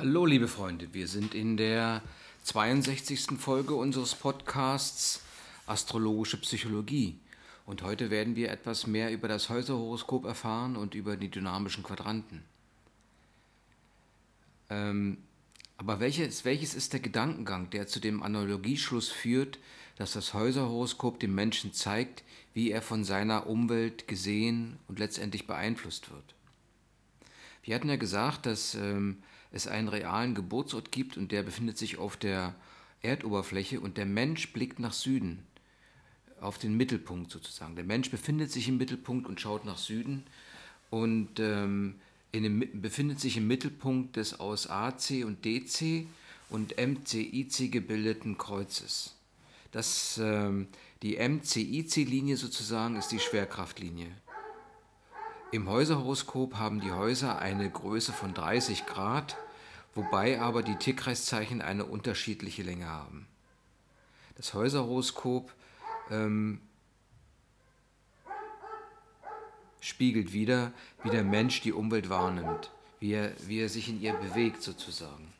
Hallo liebe Freunde, wir sind in der 62. Folge unseres Podcasts Astrologische Psychologie. Und heute werden wir etwas mehr über das Häuserhoroskop erfahren und über die dynamischen Quadranten. Ähm, aber welches, welches ist der Gedankengang, der zu dem Analogieschluss führt, dass das Häuserhoroskop dem Menschen zeigt, wie er von seiner Umwelt gesehen und letztendlich beeinflusst wird? Wir hatten ja gesagt, dass ähm, es einen realen Geburtsort gibt und der befindet sich auf der Erdoberfläche und der Mensch blickt nach Süden, auf den Mittelpunkt sozusagen. Der Mensch befindet sich im Mittelpunkt und schaut nach Süden und ähm, dem, befindet sich im Mittelpunkt des aus AC und DC und MCIC gebildeten Kreuzes. Das, ähm, die MCIC-Linie sozusagen ist die Schwerkraftlinie. Im Häuserhoroskop haben die Häuser eine Größe von 30 Grad, wobei aber die Tierkreiszeichen eine unterschiedliche Länge haben. Das Häuserhoroskop ähm, spiegelt wieder, wie der Mensch die Umwelt wahrnimmt, wie er, wie er sich in ihr bewegt sozusagen.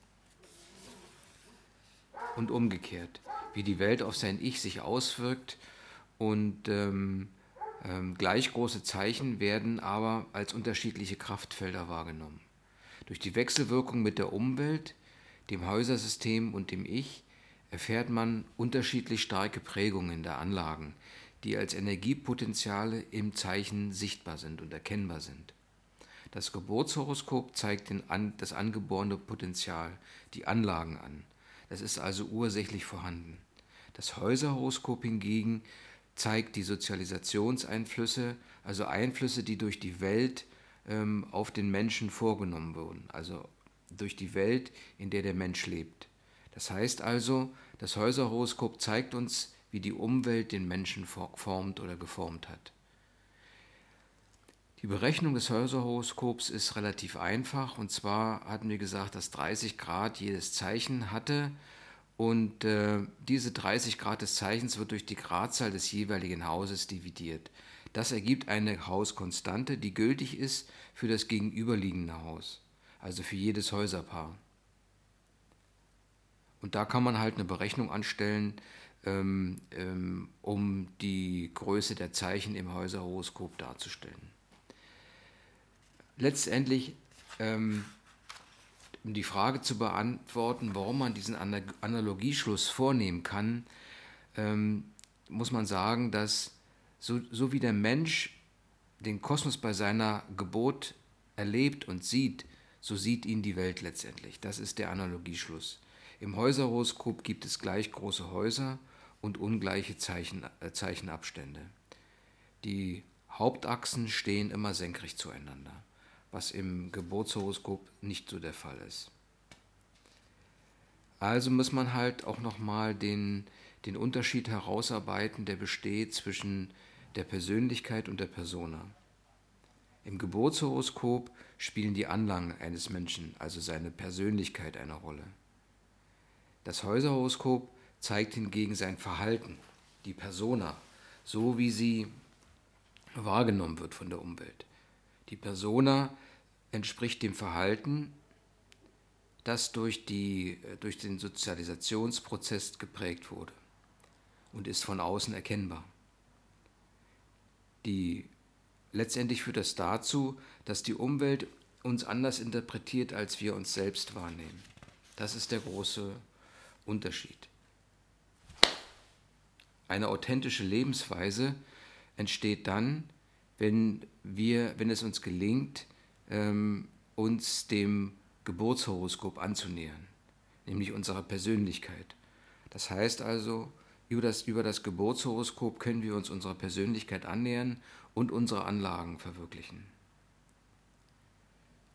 Und umgekehrt, wie die Welt auf sein Ich sich auswirkt und ähm, ähm, gleich große Zeichen werden aber als unterschiedliche Kraftfelder wahrgenommen. Durch die Wechselwirkung mit der Umwelt, dem Häusersystem und dem Ich erfährt man unterschiedlich starke Prägungen der Anlagen, die als Energiepotenziale im Zeichen sichtbar sind und erkennbar sind. Das Geburtshoroskop zeigt den, das angeborene Potenzial, die Anlagen an. Das ist also ursächlich vorhanden. Das Häuserhoroskop hingegen zeigt die Sozialisationseinflüsse, also Einflüsse, die durch die Welt ähm, auf den Menschen vorgenommen wurden, also durch die Welt, in der der Mensch lebt. Das heißt also, das Häuserhoroskop zeigt uns, wie die Umwelt den Menschen formt oder geformt hat. Die Berechnung des Häuserhoroskops ist relativ einfach und zwar hatten wir gesagt, dass 30 Grad jedes Zeichen hatte und äh, diese 30 Grad des Zeichens wird durch die Gradzahl des jeweiligen Hauses dividiert. Das ergibt eine Hauskonstante, die gültig ist für das gegenüberliegende Haus, also für jedes Häuserpaar. Und da kann man halt eine Berechnung anstellen, ähm, ähm, um die Größe der Zeichen im Häuserhoroskop darzustellen. Letztendlich ähm, um die Frage zu beantworten, warum man diesen Analogieschluss vornehmen kann, ähm, muss man sagen, dass so, so wie der Mensch den Kosmos bei seiner Geburt erlebt und sieht, so sieht ihn die Welt letztendlich. Das ist der Analogieschluss. Im Häuserhoroskop gibt es gleich große Häuser und ungleiche Zeichen, äh, Zeichenabstände. Die Hauptachsen stehen immer senkrecht zueinander was im Geburtshoroskop nicht so der Fall ist. Also muss man halt auch nochmal den, den Unterschied herausarbeiten, der besteht zwischen der Persönlichkeit und der Persona. Im Geburtshoroskop spielen die Anlagen eines Menschen, also seine Persönlichkeit, eine Rolle. Das Häuserhoroskop zeigt hingegen sein Verhalten, die Persona, so wie sie wahrgenommen wird von der Umwelt. Die Persona entspricht dem Verhalten, das durch, die, durch den Sozialisationsprozess geprägt wurde und ist von außen erkennbar. Die, letztendlich führt das dazu, dass die Umwelt uns anders interpretiert, als wir uns selbst wahrnehmen. Das ist der große Unterschied. Eine authentische Lebensweise entsteht dann, wenn, wir, wenn es uns gelingt, ähm, uns dem Geburtshoroskop anzunähern, nämlich unserer Persönlichkeit. Das heißt also, über das, über das Geburtshoroskop können wir uns unserer Persönlichkeit annähern und unsere Anlagen verwirklichen.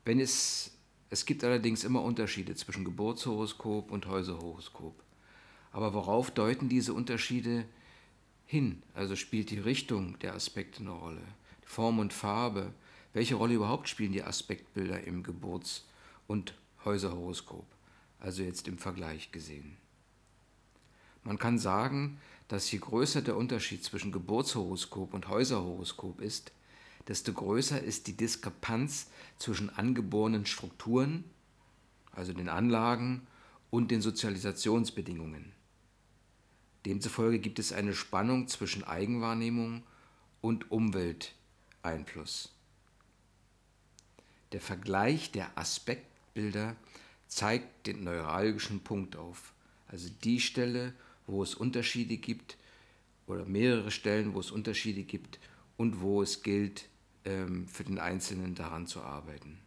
Wenn es, es gibt allerdings immer Unterschiede zwischen Geburtshoroskop und Häuserhoroskop. Aber worauf deuten diese Unterschiede hin? Also spielt die Richtung der Aspekte eine Rolle? Form und Farbe, welche Rolle überhaupt spielen die Aspektbilder im Geburts- und Häuserhoroskop, also jetzt im Vergleich gesehen. Man kann sagen, dass je größer der Unterschied zwischen Geburtshoroskop und Häuserhoroskop ist, desto größer ist die Diskrepanz zwischen angeborenen Strukturen, also den Anlagen und den Sozialisationsbedingungen. Demzufolge gibt es eine Spannung zwischen Eigenwahrnehmung und Umwelteinfluss. Der Vergleich der Aspektbilder zeigt den neuralgischen Punkt auf, also die Stelle, wo es Unterschiede gibt oder mehrere Stellen, wo es Unterschiede gibt und wo es gilt, ähm, für den Einzelnen daran zu arbeiten.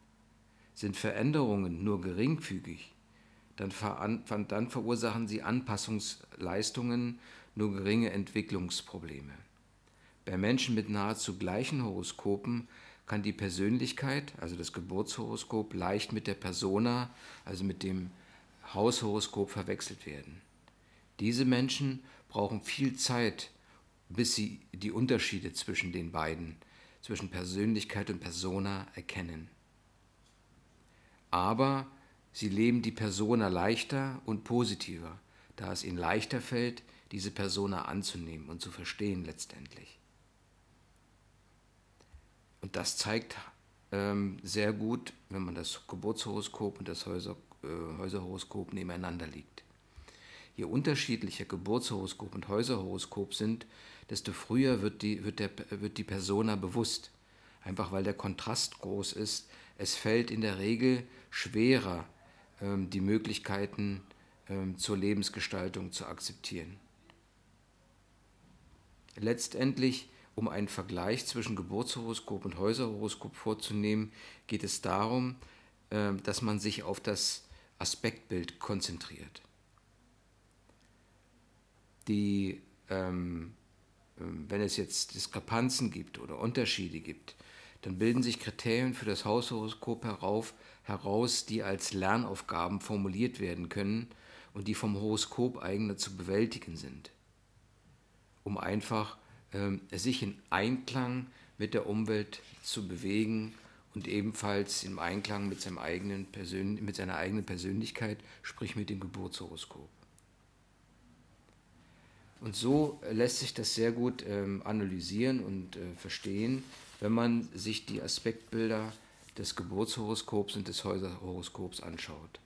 Sind Veränderungen nur geringfügig, dann, dann verursachen sie Anpassungsleistungen, nur geringe Entwicklungsprobleme. Bei Menschen mit nahezu gleichen Horoskopen kann die Persönlichkeit, also das Geburtshoroskop, leicht mit der Persona, also mit dem Haushoroskop verwechselt werden. Diese Menschen brauchen viel Zeit, bis sie die Unterschiede zwischen den beiden, zwischen Persönlichkeit und Persona erkennen. Aber sie leben die Persona leichter und positiver, da es ihnen leichter fällt, diese Persona anzunehmen und zu verstehen letztendlich. Und das zeigt ähm, sehr gut, wenn man das Geburtshoroskop und das Häuser, äh, Häuserhoroskop nebeneinander liegt. Je unterschiedlicher Geburtshoroskop und Häuserhoroskop sind, desto früher wird die, wird, der, wird die Persona bewusst. Einfach weil der Kontrast groß ist. Es fällt in der Regel schwerer, ähm, die Möglichkeiten ähm, zur Lebensgestaltung zu akzeptieren. Letztendlich um einen Vergleich zwischen Geburtshoroskop und Häuserhoroskop vorzunehmen, geht es darum, ähm, dass man sich auf das Aspektbild konzentriert. Die, ähm, ähm, wenn es jetzt Diskrepanzen gibt oder Unterschiede gibt, dann bilden sich Kriterien für das Haushoroskop herauf, heraus, die als Lernaufgaben formuliert werden können und die vom Horoskop eigener zu bewältigen sind, um einfach sich in Einklang mit der Umwelt zu bewegen und ebenfalls im Einklang mit, seinem eigenen Persön mit seiner eigenen Persönlichkeit, sprich mit dem Geburtshoroskop. Und so lässt sich das sehr gut ähm, analysieren und äh, verstehen, wenn man sich die Aspektbilder des Geburtshoroskops und des Häuserhoroskops anschaut.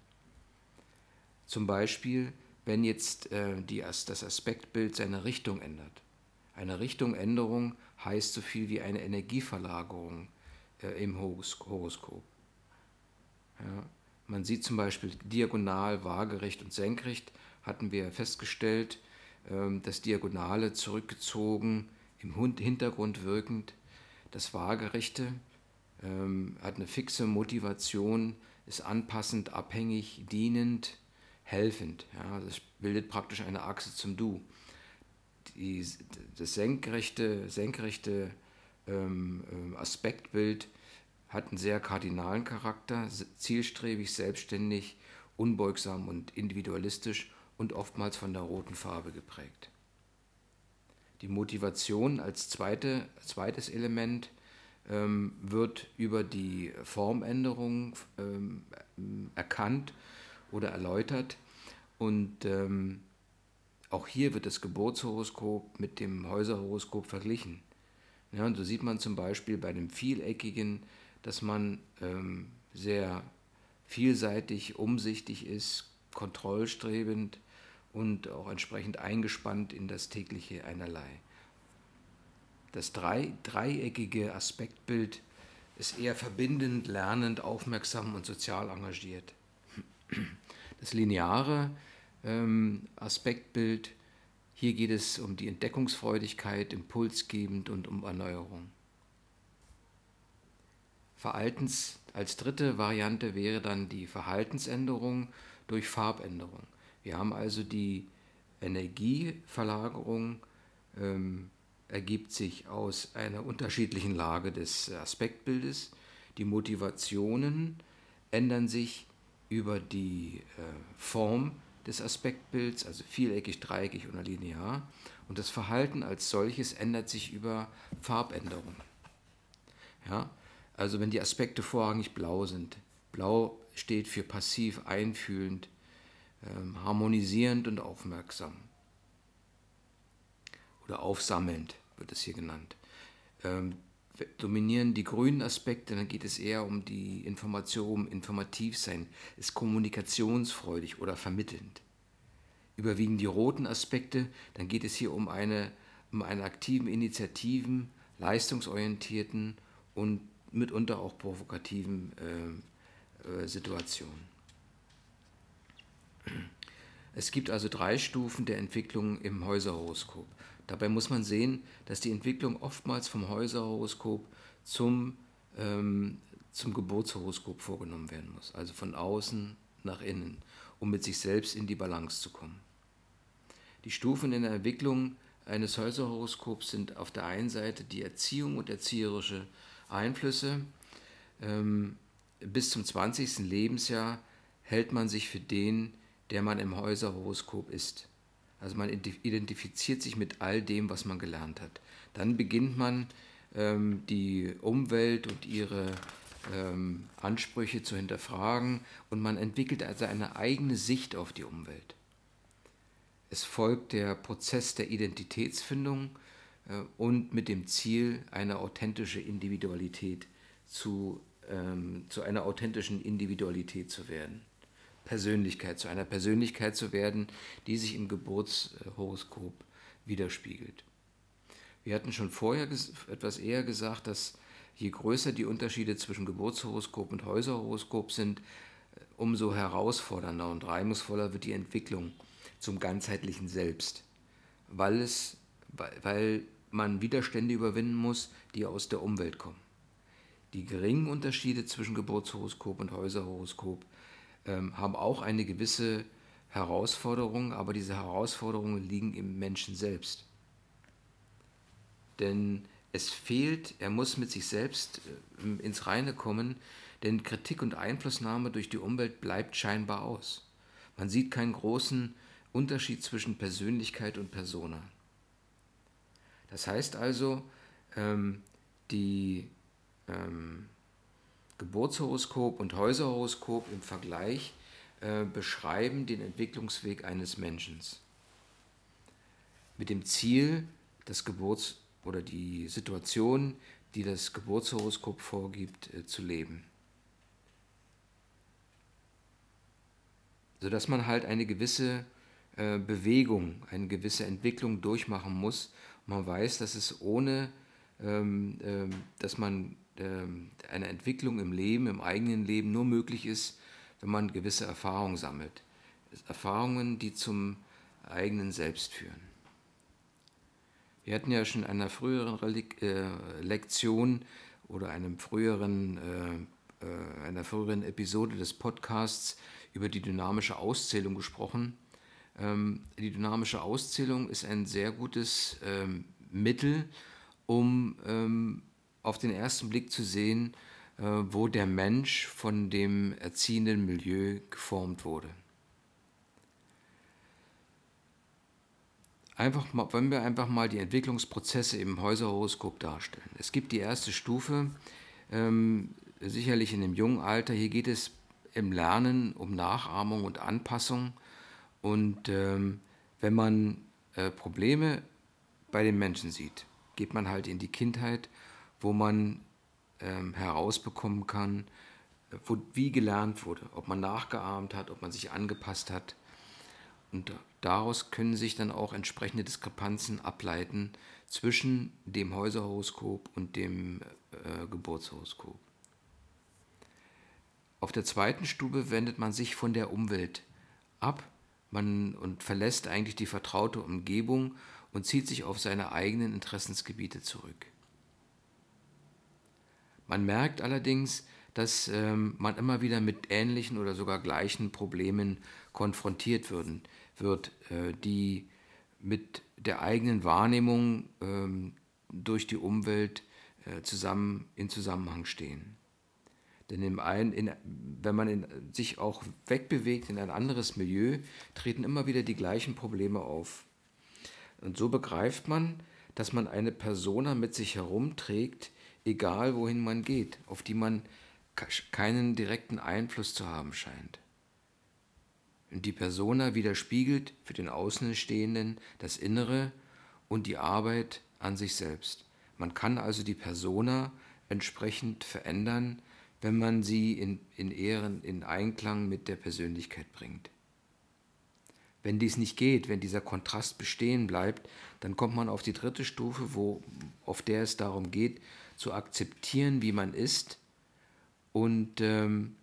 Zum Beispiel, wenn jetzt äh, das Aspektbild seine Richtung ändert. Eine Richtungänderung heißt so viel wie eine Energieverlagerung äh, im Horoskop. Ja, man sieht zum Beispiel diagonal, waagerecht und senkrecht, hatten wir festgestellt, ähm, das Diagonale zurückgezogen, im Hintergrund wirkend, das Waagerechte ähm, hat eine fixe Motivation, ist anpassend, abhängig, dienend, helfend. Ja, das bildet praktisch eine Achse zum Du die, das senkrechte, senkrechte ähm, ähm, Aspektbild hat einen sehr kardinalen Charakter, zielstrebig, selbstständig, unbeugsam und individualistisch und oftmals von der roten Farbe geprägt. Die Motivation als zweite, zweites Element ähm, wird über die Formänderung ähm, erkannt oder erläutert und ähm, auch hier wird das Geburtshoroskop mit dem Häuserhoroskop verglichen. Ja, und so sieht man zum Beispiel bei dem Vieleckigen, dass man ähm, sehr vielseitig, umsichtig ist, kontrollstrebend und auch entsprechend eingespannt in das tägliche Einerlei. Das drei, dreieckige Aspektbild ist eher verbindend, lernend, aufmerksam und sozial engagiert. Das lineare ähm, Aspektbild. Hier geht es um die Entdeckungsfreudigkeit, impulsgebend und um Erneuerung. Verhaltens als dritte Variante wäre dann die Verhaltensänderung durch Farbänderung. Wir haben also die Energieverlagerung ähm, ergibt sich aus einer unterschiedlichen Lage des Aspektbildes. Die Motivationen ändern sich über die äh, Form des Aspektbilds, also vieleckig, dreieckig oder linear. Und das Verhalten als solches ändert sich über Farbänderungen. Ja? Also wenn die Aspekte vorrangig blau sind. Blau steht für passiv, einfühlend, ähm, harmonisierend und aufmerksam. Oder aufsammelnd wird es hier genannt. Ähm, dominieren die grünen Aspekte, dann geht es eher um die Information, informativ sein, ist kommunikationsfreudig oder vermittelnd. Überwiegen die roten Aspekte, dann geht es hier um eine, um einen aktiven, initiativen, leistungsorientierten und mitunter auch provokativen äh, äh, Situationen. Es gibt also drei Stufen der Entwicklung im Häuserhoroskop. Dabei muss man sehen, dass die Entwicklung oftmals vom Häuserhoroskop zum, ähm, zum Geburtshoroskop vorgenommen werden muss, also von außen nach innen, um mit sich selbst in die Balance zu kommen. Die Stufen in der Entwicklung eines Häuserhoroskops sind auf der einen Seite die Erziehung und erzieherische Einflüsse. Ähm, bis zum 20. Lebensjahr hält man sich für den, der man im Häuserhoroskop ist. Also man identifiziert sich mit all dem, was man gelernt hat. Dann beginnt man ähm, die Umwelt und ihre ähm, Ansprüche zu hinterfragen und man entwickelt also eine eigene Sicht auf die Umwelt. Es folgt der Prozess der Identitätsfindung äh, und mit dem Ziel, eine authentische Individualität zu, ähm, zu einer authentischen Individualität zu werden. Persönlichkeit, zu einer Persönlichkeit zu werden, die sich im Geburtshoroskop widerspiegelt. Wir hatten schon vorher etwas eher gesagt, dass je größer die Unterschiede zwischen Geburtshoroskop und Häuserhoroskop sind, umso herausfordernder und reibungsvoller wird die Entwicklung zum ganzheitlichen Selbst, weil, es, weil man Widerstände überwinden muss, die aus der Umwelt kommen. Die geringen Unterschiede zwischen Geburtshoroskop und Häuserhoroskop ähm, haben auch eine gewisse Herausforderung, aber diese Herausforderungen liegen im Menschen selbst. Denn es fehlt, er muss mit sich selbst äh, ins Reine kommen, denn Kritik und Einflussnahme durch die Umwelt bleibt scheinbar aus. Man sieht keinen großen Unterschied zwischen Persönlichkeit und Persona. Das heißt also, ähm, die ähm, Geburtshoroskop und Häuserhoroskop im Vergleich äh, beschreiben den Entwicklungsweg eines Menschen. Mit dem Ziel, das Geburts- oder die Situation, die das Geburtshoroskop vorgibt, äh, zu leben. Sodass man halt eine gewisse äh, Bewegung, eine gewisse Entwicklung durchmachen muss. man weiß, dass es ohne, ähm, ähm, dass man eine Entwicklung im Leben, im eigenen Leben nur möglich ist, wenn man gewisse Erfahrungen sammelt. Erfahrungen, die zum eigenen Selbst führen. Wir hatten ja schon in einer früheren äh, Lektion oder einem früheren, äh, äh, einer früheren Episode des Podcasts über die dynamische Auszählung gesprochen. Ähm, die dynamische Auszählung ist ein sehr gutes ähm, Mittel, um auf den ersten Blick zu sehen, äh, wo der Mensch von dem erziehenden Milieu geformt wurde. Einfach mal, wollen wir einfach mal die Entwicklungsprozesse im Häuserhoroskop darstellen. Es gibt die erste Stufe, ähm, sicherlich in dem jungen Alter. Hier geht es im Lernen um Nachahmung und Anpassung. Und ähm, wenn man äh, Probleme bei den Menschen sieht, geht man halt in die Kindheit wo man ähm, herausbekommen kann, wo, wie gelernt wurde, ob man nachgeahmt hat, ob man sich angepasst hat. Und daraus können sich dann auch entsprechende Diskrepanzen ableiten zwischen dem Häuserhoroskop und dem äh, Geburtshoroskop. Auf der zweiten Stube wendet man sich von der Umwelt ab man, und verlässt eigentlich die vertraute Umgebung und zieht sich auf seine eigenen Interessensgebiete zurück. Man merkt allerdings, dass ähm, man immer wieder mit ähnlichen oder sogar gleichen Problemen konfrontiert würden, wird, äh, die mit der eigenen Wahrnehmung ähm, durch die Umwelt äh, zusammen in Zusammenhang stehen. Denn im einen, in, wenn man in, sich auch wegbewegt in ein anderes Milieu, treten immer wieder die gleichen Probleme auf. Und so begreift man, dass man eine Persona mit sich herumträgt, egal wohin man geht, auf die man keinen direkten Einfluss zu haben scheint. Und die Persona widerspiegelt für den Außenstehenden das Innere und die Arbeit an sich selbst. Man kann also die Persona entsprechend verändern, wenn man sie in, in, Ehren, in Einklang mit der Persönlichkeit bringt. Wenn dies nicht geht, wenn dieser Kontrast bestehen bleibt, dann kommt man auf die dritte Stufe, wo, auf der es darum geht, zu akzeptieren, wie man ist und ähm,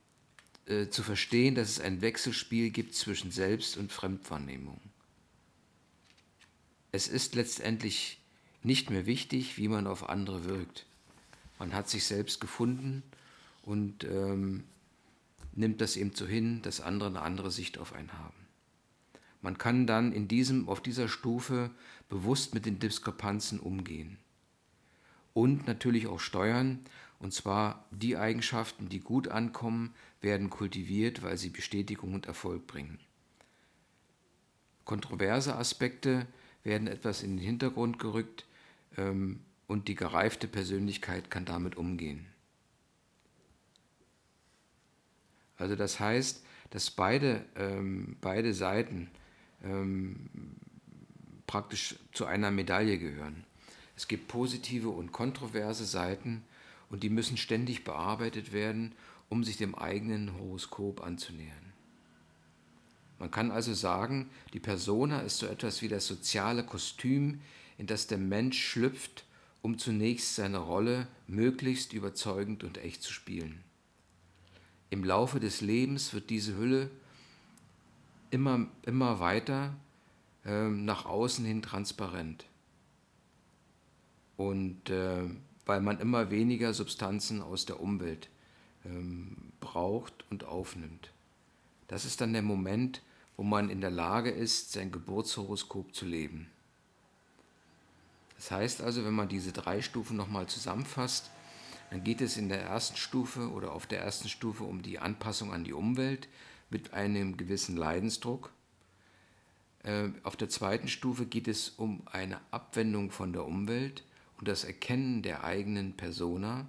äh, zu verstehen, dass es ein Wechselspiel gibt zwischen Selbst- und Fremdwahrnehmung. Es ist letztendlich nicht mehr wichtig, wie man auf andere wirkt. Man hat sich selbst gefunden und ähm, nimmt das eben so hin, dass andere eine andere Sicht auf einen haben. Man kann dann in diesem, auf dieser Stufe bewusst mit den Diskrepanzen umgehen. Und natürlich auch steuern, und zwar die Eigenschaften, die gut ankommen, werden kultiviert, weil sie Bestätigung und Erfolg bringen. Kontroverse Aspekte werden etwas in den Hintergrund gerückt ähm, und die gereifte Persönlichkeit kann damit umgehen. Also das heißt, dass beide, ähm, beide Seiten ähm, praktisch zu einer Medaille gehören. Es gibt positive und kontroverse Seiten und die müssen ständig bearbeitet werden, um sich dem eigenen Horoskop anzunähern. Man kann also sagen, die Persona ist so etwas wie das soziale Kostüm, in das der Mensch schlüpft, um zunächst seine Rolle möglichst überzeugend und echt zu spielen. Im Laufe des Lebens wird diese Hülle immer, immer weiter äh, nach außen hin transparent. Und äh, weil man immer weniger Substanzen aus der Umwelt ähm, braucht und aufnimmt. Das ist dann der Moment, wo man in der Lage ist, sein Geburtshoroskop zu leben. Das heißt also, wenn man diese drei Stufen nochmal zusammenfasst, dann geht es in der ersten Stufe oder auf der ersten Stufe um die Anpassung an die Umwelt mit einem gewissen Leidensdruck. Äh, auf der zweiten Stufe geht es um eine Abwendung von der Umwelt und das Erkennen der eigenen Persona.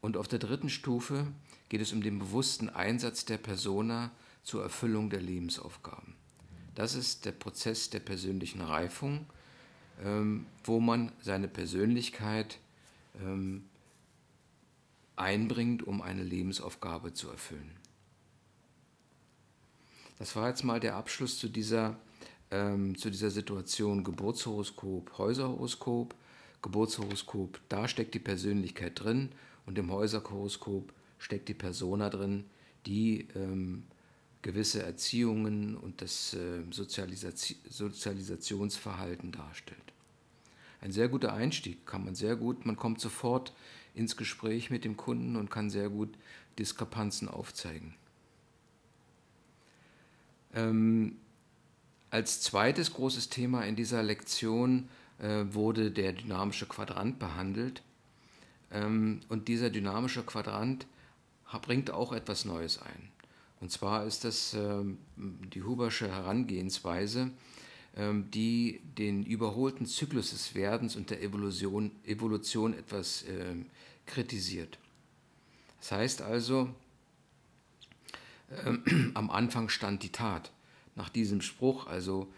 Und auf der dritten Stufe geht es um den bewussten Einsatz der Persona zur Erfüllung der Lebensaufgaben. Das ist der Prozess der persönlichen Reifung, ähm, wo man seine Persönlichkeit ähm, einbringt, um eine Lebensaufgabe zu erfüllen. Das war jetzt mal der Abschluss zu dieser, ähm, zu dieser Situation Geburtshoroskop, Häuserhoroskop. Geburtshoroskop, da steckt die Persönlichkeit drin und im Häuserhoroskop steckt die Persona drin, die ähm, gewisse Erziehungen und das äh, Sozialisation, Sozialisationsverhalten darstellt. Ein sehr guter Einstieg, kann man sehr gut, man kommt sofort ins Gespräch mit dem Kunden und kann sehr gut Diskrepanzen aufzeigen. Ähm, als zweites großes Thema in dieser Lektion äh, wurde der dynamische Quadrant behandelt. Ähm, und dieser dynamische Quadrant bringt auch etwas Neues ein. Und zwar ist das äh, die Hubersche Herangehensweise, äh, die den überholten Zyklus des Werdens und der Evolution, Evolution etwas äh, kritisiert. Das heißt also, ähm, am Anfang stand die Tat. Nach diesem Spruch, also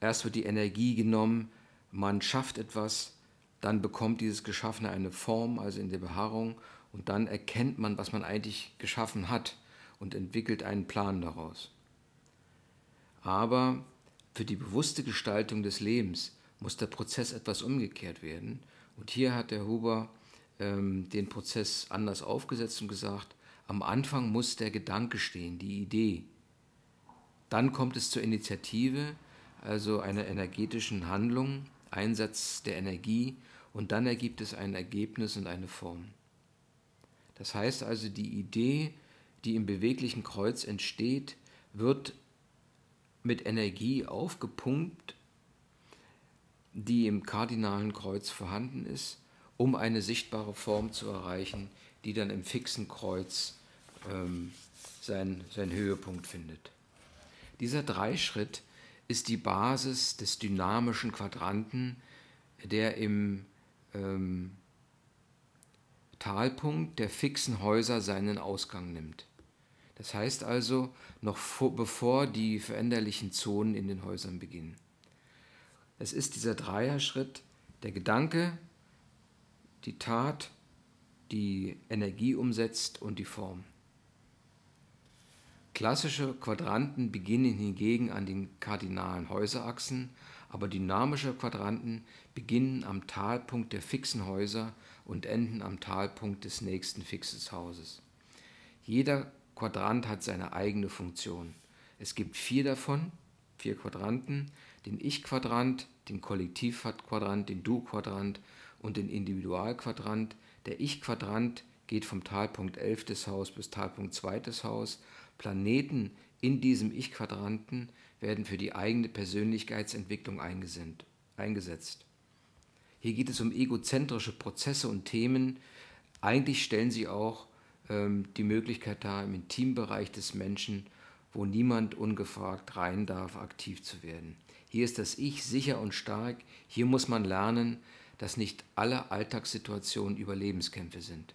erst wird die Energie genommen, man schafft etwas, dann bekommt dieses Geschaffene eine Form, also in der Beharrung, und dann erkennt man, was man eigentlich geschaffen hat und entwickelt einen Plan daraus. Aber für die bewusste Gestaltung des Lebens muss der Prozess etwas umgekehrt werden. Und hier hat der Huber ähm, den Prozess anders aufgesetzt und gesagt, am Anfang muss der Gedanke stehen, die Idee. Dann kommt es zur Initiative, also einer energetischen Handlung, Einsatz der Energie und dann ergibt es ein Ergebnis und eine Form. Das heißt also, die Idee, die im beweglichen Kreuz entsteht, wird mit Energie aufgepumpt, die im kardinalen Kreuz vorhanden ist, um eine sichtbare Form zu erreichen, die dann im fixen Kreuz ähm, sein, seinen Höhepunkt findet. Dieser Dreischritt ist die Basis des dynamischen Quadranten, der im ähm, Talpunkt der fixen Häuser seinen Ausgang nimmt. Das heißt also, noch vor, bevor die veränderlichen Zonen in den Häusern beginnen. Es ist dieser Dreierschritt, der Gedanke, die Tat, die Energie umsetzt und die Form. Klassische Quadranten beginnen hingegen an den kardinalen Häuserachsen, aber dynamische Quadranten beginnen am Talpunkt der fixen Häuser und enden am Talpunkt des nächsten fixes Hauses. Jeder Quadrant hat seine eigene Funktion. Es gibt vier davon, vier Quadranten, den Ich-Quadrant, den Kollektivquadrant, den Du-Quadrant und den Individualquadrant. Der Ich-Quadrant geht vom Talpunkt 11. Haus bis Talpunkt 2. Haus Planeten in diesem Ich-Quadranten werden für die eigene Persönlichkeitsentwicklung eingesetzt. Hier geht es um egozentrische Prozesse und Themen. Eigentlich stellen sie auch ähm, die Möglichkeit dar, im Intimbereich des Menschen, wo niemand ungefragt rein darf, aktiv zu werden. Hier ist das Ich sicher und stark. Hier muss man lernen, dass nicht alle Alltagssituationen Überlebenskämpfe sind.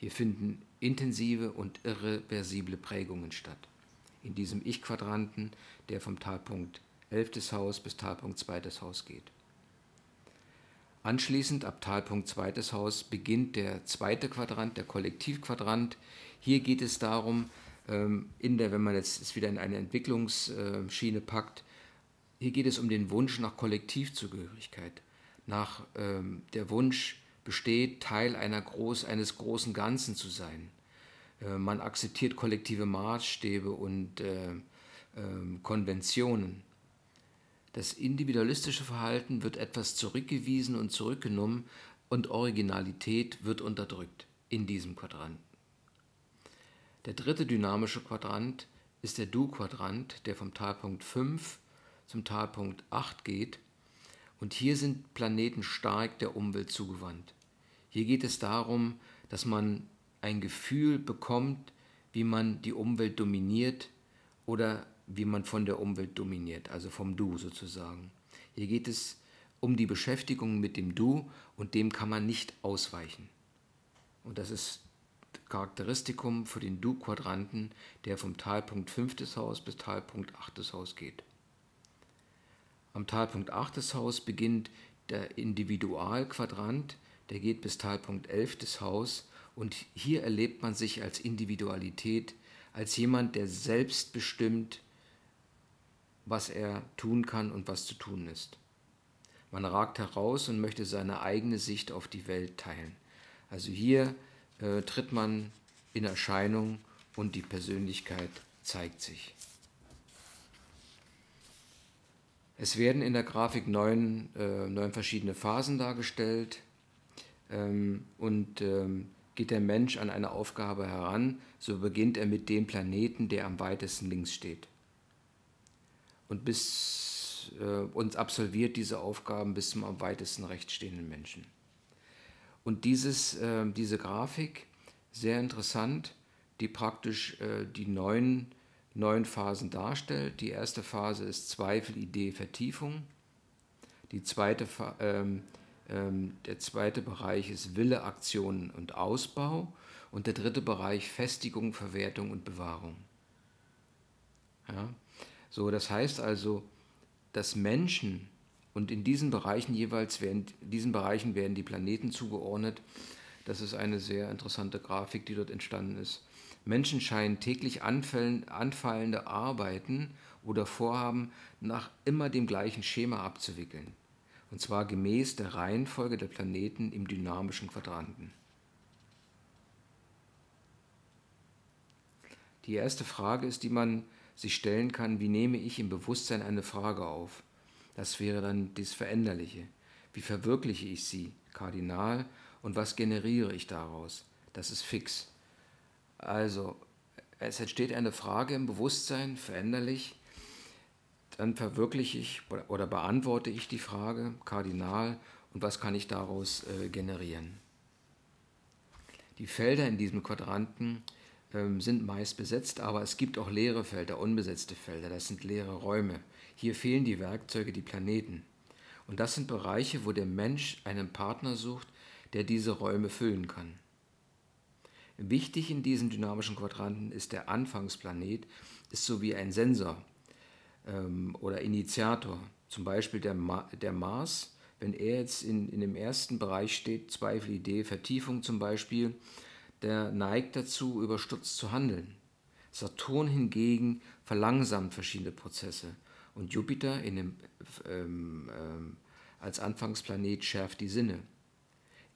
Hier finden intensive und irreversible Prägungen statt. In diesem Ich-Quadranten, der vom Talpunkt 11. Haus bis Talpunkt 2. Haus geht. Anschließend ab Talpunkt 2. Haus beginnt der zweite Quadrant, der Kollektivquadrant. Hier geht es darum, ähm, in der, wenn man jetzt es wieder in eine Entwicklungsschiene packt, hier geht es um den Wunsch nach Kollektivzugehörigkeit, nach ähm, der Wunsch, besteht, Teil einer groß, eines großen Ganzen zu sein. Äh, man akzeptiert kollektive Maßstäbe und äh, äh, Konventionen. Das individualistische Verhalten wird etwas zurückgewiesen und zurückgenommen und Originalität wird unterdrückt in diesem Quadranten. Der dritte dynamische Quadrant ist der Du-Quadrant, der vom Talpunkt 5 zum Talpunkt 8 geht und hier sind Planeten stark der Umwelt zugewandt. Hier geht es darum, dass man ein Gefühl bekommt, wie man die Umwelt dominiert oder wie man von der Umwelt dominiert, also vom Du sozusagen. Hier geht es um die Beschäftigung mit dem Du und dem kann man nicht ausweichen. Und das ist Charakteristikum für den Du-Quadranten, der vom Talpunkt 5. Haus bis Talpunkt 8. Haus geht. Am Talpunkt 8. Haus beginnt der Individualquadrant, der geht bis Talpunkt 11. Haus und hier erlebt man sich als Individualität, als jemand, der selbst bestimmt, was er tun kann und was zu tun ist. Man ragt heraus und möchte seine eigene Sicht auf die Welt teilen. Also hier äh, tritt man in Erscheinung und die Persönlichkeit zeigt sich. Es werden in der Grafik neun, äh, neun verschiedene Phasen dargestellt ähm, und ähm, geht der Mensch an eine Aufgabe heran, so beginnt er mit dem Planeten, der am weitesten links steht. Und, bis, äh, und absolviert diese Aufgaben bis zum am weitesten rechts stehenden Menschen. Und dieses, äh, diese Grafik, sehr interessant, die praktisch äh, die neun neun Phasen darstellt. Die erste Phase ist Zweifel, Idee, Vertiefung. Die zweite, ähm, ähm, der zweite Bereich ist Wille, Aktion und Ausbau. Und der dritte Bereich Festigung, Verwertung und Bewahrung. Ja? So, das heißt also, dass Menschen und in diesen Bereichen jeweils werden, diesen Bereichen werden die Planeten zugeordnet. Das ist eine sehr interessante Grafik, die dort entstanden ist. Menschen scheinen täglich anfallende Arbeiten oder Vorhaben nach immer dem gleichen Schema abzuwickeln, und zwar gemäß der Reihenfolge der Planeten im dynamischen Quadranten. Die erste Frage ist, die man sich stellen kann, wie nehme ich im Bewusstsein eine Frage auf? Das wäre dann das Veränderliche. Wie verwirkliche ich sie, kardinal, und was generiere ich daraus? Das ist fix. Also, es entsteht eine Frage im Bewusstsein, veränderlich, dann verwirkliche ich oder beantworte ich die Frage kardinal und was kann ich daraus äh, generieren. Die Felder in diesem Quadranten ähm, sind meist besetzt, aber es gibt auch leere Felder, unbesetzte Felder, das sind leere Räume. Hier fehlen die Werkzeuge, die Planeten. Und das sind Bereiche, wo der Mensch einen Partner sucht, der diese Räume füllen kann. Wichtig in diesen dynamischen Quadranten ist der Anfangsplanet, ist so wie ein Sensor ähm, oder Initiator. Zum Beispiel der, Ma der Mars wenn er jetzt in, in dem ersten Bereich steht, Zweifel, Idee, Vertiefung zum Beispiel, der neigt dazu, überstürzt zu handeln. Saturn hingegen verlangsamt verschiedene Prozesse und Jupiter in dem, ähm, ähm, als Anfangsplanet schärft die Sinne.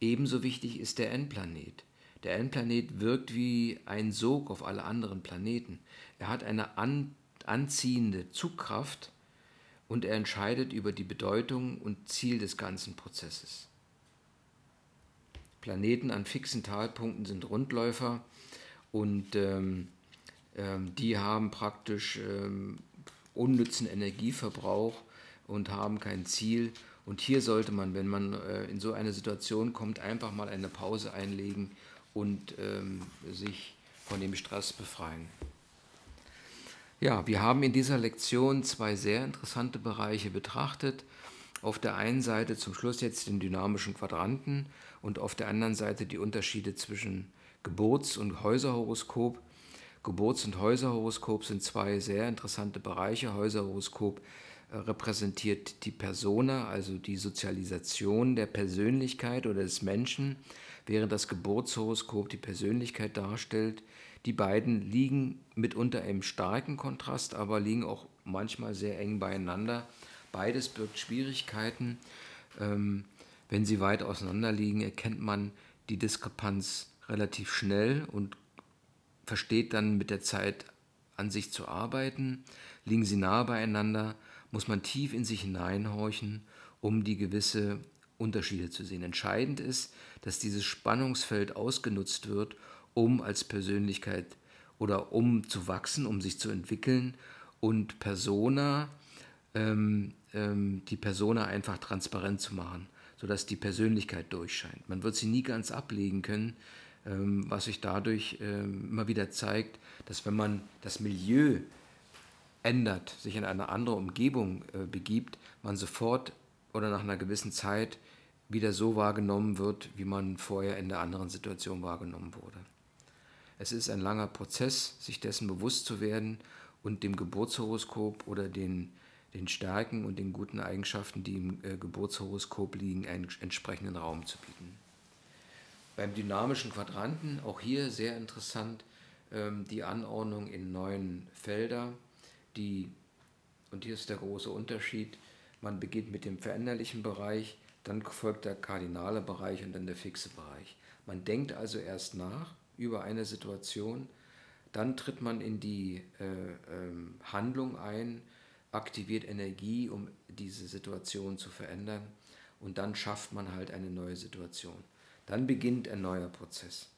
Ebenso wichtig ist der Endplanet. Der Endplanet wirkt wie ein Sog auf alle anderen Planeten. Er hat eine an, anziehende Zugkraft und er entscheidet über die Bedeutung und Ziel des ganzen Prozesses. Planeten an fixen Talpunkten sind Rundläufer und ähm, ähm, die haben praktisch ähm, unnützen Energieverbrauch und haben kein Ziel. Und hier sollte man, wenn man äh, in so eine Situation kommt, einfach mal eine Pause einlegen und ähm, sich von dem Stress befreien. Ja, wir haben in dieser Lektion zwei sehr interessante Bereiche betrachtet. Auf der einen Seite zum Schluss jetzt den dynamischen Quadranten und auf der anderen Seite die Unterschiede zwischen Geburts- und Häuserhoroskop. Geburts- und Häuserhoroskop sind zwei sehr interessante Bereiche. Häuserhoroskop äh, repräsentiert die Persona, also die Sozialisation der Persönlichkeit oder des Menschen, während das Geburtshoroskop die Persönlichkeit darstellt. Die beiden liegen mitunter im starken Kontrast, aber liegen auch manchmal sehr eng beieinander. Beides birgt Schwierigkeiten. Ähm, wenn sie weit auseinander liegen, erkennt man die Diskrepanz relativ schnell und versteht dann mit der Zeit an sich zu arbeiten. Liegen sie nahe beieinander, muss man tief in sich hineinhorchen, um die gewisse Unterschiede zu sehen. Entscheidend ist, dass dieses Spannungsfeld ausgenutzt wird, um als Persönlichkeit oder um zu wachsen, um sich zu entwickeln und Persona, ähm, ähm, die Persona einfach transparent zu machen, sodass die Persönlichkeit durchscheint. Man wird sie nie ganz ablegen können, ähm, was sich dadurch ähm, immer wieder zeigt, dass wenn man das Milieu ändert, sich in eine andere Umgebung äh, begibt, man sofort oder nach einer gewissen Zeit wieder so wahrgenommen wird, wie man vorher in der anderen Situation wahrgenommen wurde. Es ist ein langer Prozess, sich dessen bewusst zu werden und dem Geburtshoroskop oder den, den Stärken und den guten Eigenschaften, die im äh, Geburtshoroskop liegen, einen entsprechenden Raum zu bieten. Beim dynamischen Quadranten, auch hier sehr interessant, ähm, die Anordnung in neun Felder, die, und hier ist der große Unterschied, man beginnt mit dem veränderlichen Bereich, dann folgt der kardinale Bereich und dann der fixe Bereich. Man denkt also erst nach über eine Situation, dann tritt man in die äh, ähm, Handlung ein, aktiviert Energie, um diese Situation zu verändern und dann schafft man halt eine neue Situation. Dann beginnt ein neuer Prozess.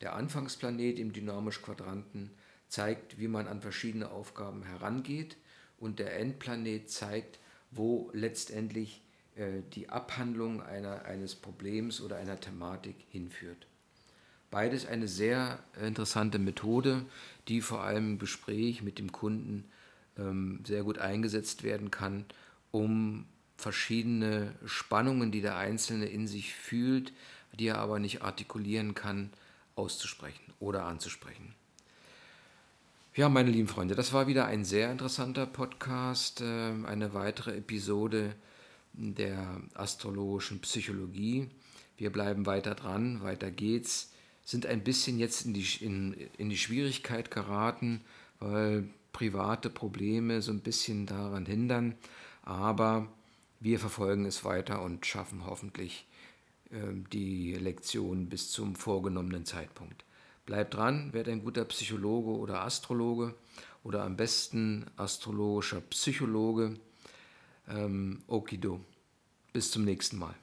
Der Anfangsplanet im dynamisch-Quadranten zeigt, wie man an verschiedene Aufgaben herangeht und der Endplanet zeigt, wo letztendlich äh, die Abhandlung einer, eines Problems oder einer Thematik hinführt. Beides eine sehr interessante Methode, die vor allem im Gespräch mit dem Kunden ähm, sehr gut eingesetzt werden kann, um verschiedene Spannungen, die der Einzelne in sich fühlt, die er aber nicht artikulieren kann, auszusprechen oder anzusprechen. Ja, meine lieben Freunde, das war wieder ein sehr interessanter Podcast, äh, eine weitere Episode der astrologischen Psychologie. Wir bleiben weiter dran, weiter geht's, sind ein bisschen jetzt in die, in, in die Schwierigkeit geraten, weil private Probleme so ein bisschen daran hindern, aber wir verfolgen es weiter und schaffen hoffentlich äh, die Lektion bis zum vorgenommenen Zeitpunkt. Bleibt dran, werdet ein guter Psychologe oder Astrologe oder am besten astrologischer Psychologe. Ähm, Okido. Bis zum nächsten Mal.